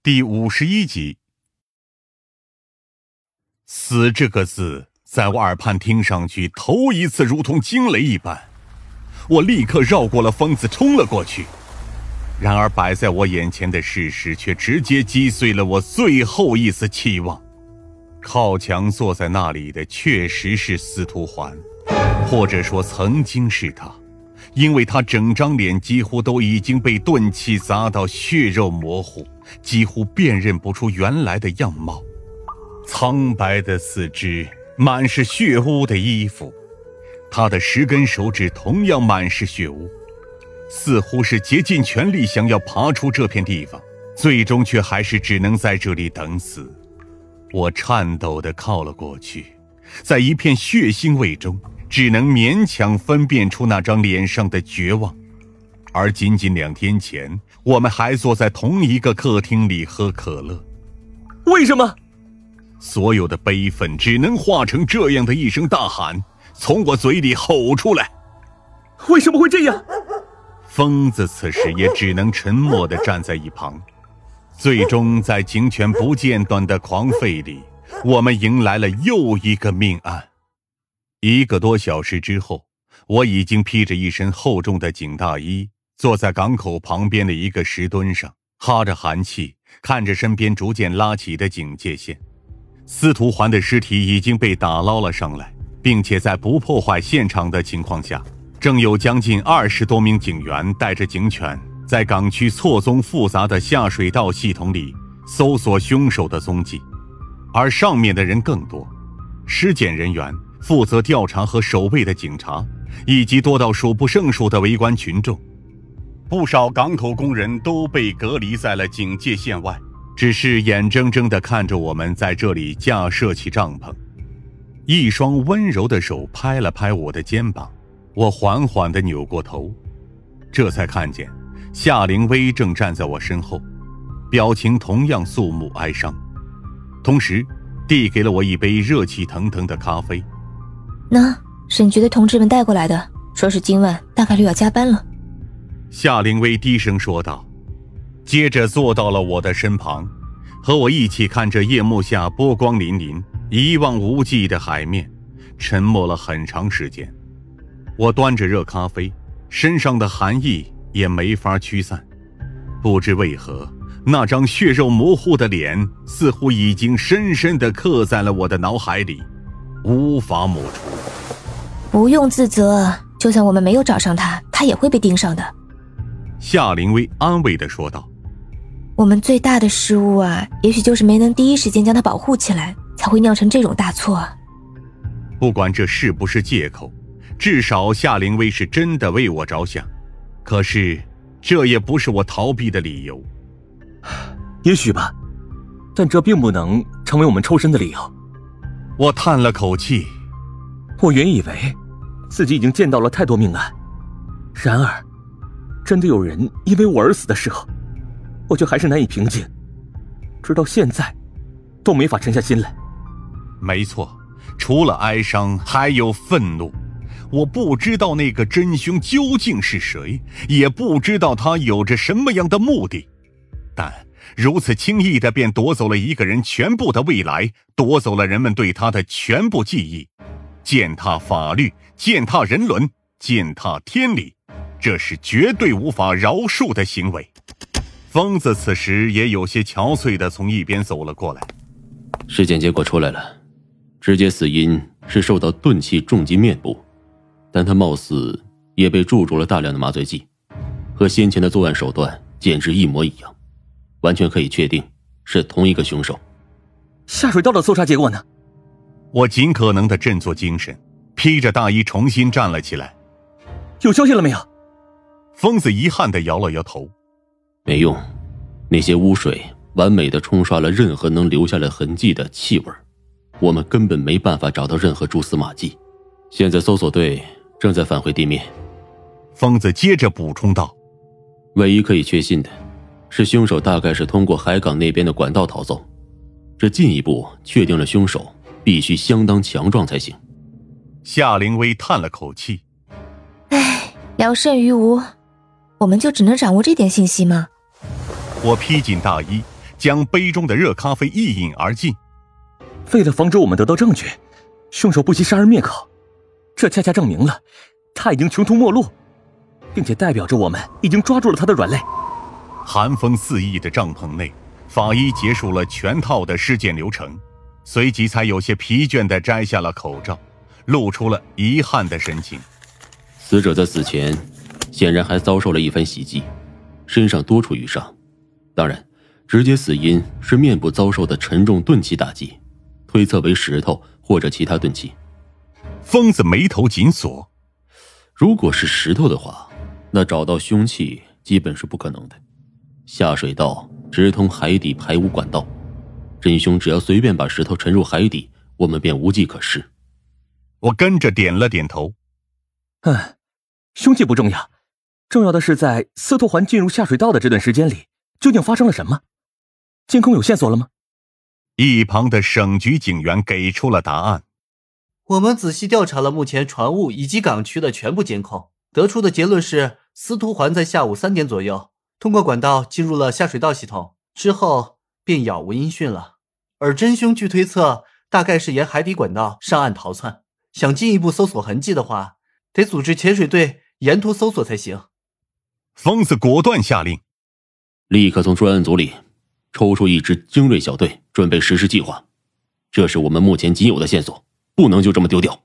第五十一集，死这个字在我耳畔听上去，头一次如同惊雷一般。我立刻绕过了疯子，冲了过去。然而摆在我眼前的事实，却直接击碎了我最后一丝期望。靠墙坐在那里的，确实是司徒环，或者说曾经是他。因为他整张脸几乎都已经被钝器砸到血肉模糊，几乎辨认不出原来的样貌。苍白的四肢，满是血污的衣服，他的十根手指同样满是血污，似乎是竭尽全力想要爬出这片地方，最终却还是只能在这里等死。我颤抖地靠了过去，在一片血腥味中。只能勉强分辨出那张脸上的绝望，而仅仅两天前，我们还坐在同一个客厅里喝可乐。为什么？所有的悲愤只能化成这样的一声大喊，从我嘴里吼出来。为什么会这样？疯子此时也只能沉默地站在一旁。最终，在警犬不间断的狂吠里，我们迎来了又一个命案。一个多小时之后，我已经披着一身厚重的警大衣，坐在港口旁边的一个石墩上，哈着寒气，看着身边逐渐拉起的警戒线。司徒环的尸体已经被打捞了上来，并且在不破坏现场的情况下，正有将近二十多名警员带着警犬在港区错综复杂的下水道系统里搜索凶手的踪迹，而上面的人更多，尸检人员。负责调查和守卫的警察，以及多到数不胜数的围观群众，不少港口工人都被隔离在了警戒线外，只是眼睁睁地看着我们在这里架设起帐篷。一双温柔的手拍了拍我的肩膀，我缓缓地扭过头，这才看见夏灵薇正站在我身后，表情同样肃穆哀伤，同时递给了我一杯热气腾腾的咖啡。那沈局的同志们带过来的，说是今晚大概率要加班了。夏灵薇低声说道，接着坐到了我的身旁，和我一起看着夜幕下波光粼粼、一望无际的海面，沉默了很长时间。我端着热咖啡，身上的寒意也没法驱散。不知为何，那张血肉模糊的脸似乎已经深深地刻在了我的脑海里。无法抹除。不用自责，就算我们没有找上他，他也会被盯上的。夏灵薇安慰的说道：“我们最大的失误啊，也许就是没能第一时间将他保护起来，才会酿成这种大错。不管这是不是借口，至少夏灵薇是真的为我着想。可是，这也不是我逃避的理由。也许吧，但这并不能成为我们抽身的理由。”我叹了口气，我原以为自己已经见到了太多命案，然而，真的有人因为我而死的时候，我却还是难以平静，直到现在，都没法沉下心来。没错，除了哀伤，还有愤怒。我不知道那个真凶究竟是谁，也不知道他有着什么样的目的，但。如此轻易的便夺走了一个人全部的未来，夺走了人们对他的全部记忆，践踏法律，践踏人伦，践踏天理，这是绝对无法饶恕的行为。疯子此时也有些憔悴的从一边走了过来。尸检结果出来了，直接死因是受到钝器重击面部，但他貌似也被注入了大量的麻醉剂，和先前的作案手段简直一模一样。完全可以确定是同一个凶手。下水道的搜查结果呢？我尽可能的振作精神，披着大衣重新站了起来。有消息了没有？疯子遗憾的摇了摇头。没用，那些污水完美的冲刷了任何能留下来痕迹的气味，我们根本没办法找到任何蛛丝马迹。现在搜索队正在返回地面。疯子接着补充道：“唯一可以确信的。”是凶手大概是通过海港那边的管道逃走，这进一步确定了凶手必须相当强壮才行。夏灵薇叹了口气：“唉，聊胜于无，我们就只能掌握这点信息吗？”我披紧大衣，将杯中的热咖啡一饮而尽。为了防止我们得到证据，凶手不惜杀人灭口，这恰恰证明了他已经穷途末路，并且代表着我们已经抓住了他的软肋。寒风肆意的帐篷内，法医结束了全套的尸检流程，随即才有些疲倦地摘下了口罩，露出了遗憾的神情。死者在死前显然还遭受了一番袭击，身上多处瘀伤，当然，直接死因是面部遭受的沉重钝器打击。推测为石头或者其他钝器。疯子眉头紧锁。如果是石头的话，那找到凶器基本是不可能的。下水道直通海底排污管道，真凶只要随便把石头沉入海底，我们便无计可施。我跟着点了点头。嗯，凶器不重要，重要的是在司徒环进入下水道的这段时间里，究竟发生了什么？监控有线索了吗？一旁的省局警员给出了答案。我们仔细调查了目前船坞以及港区的全部监控，得出的结论是司徒环在下午三点左右通过管道进入了下水道系统，之后便杳无音讯了。而真凶据推测大概是沿海底管道上岸逃窜。想进一步搜索痕迹的话，得组织潜水队沿途搜索才行。疯子果断下令，立刻从专案组里。抽出一支精锐小队，准备实施计划。这是我们目前仅有的线索，不能就这么丢掉。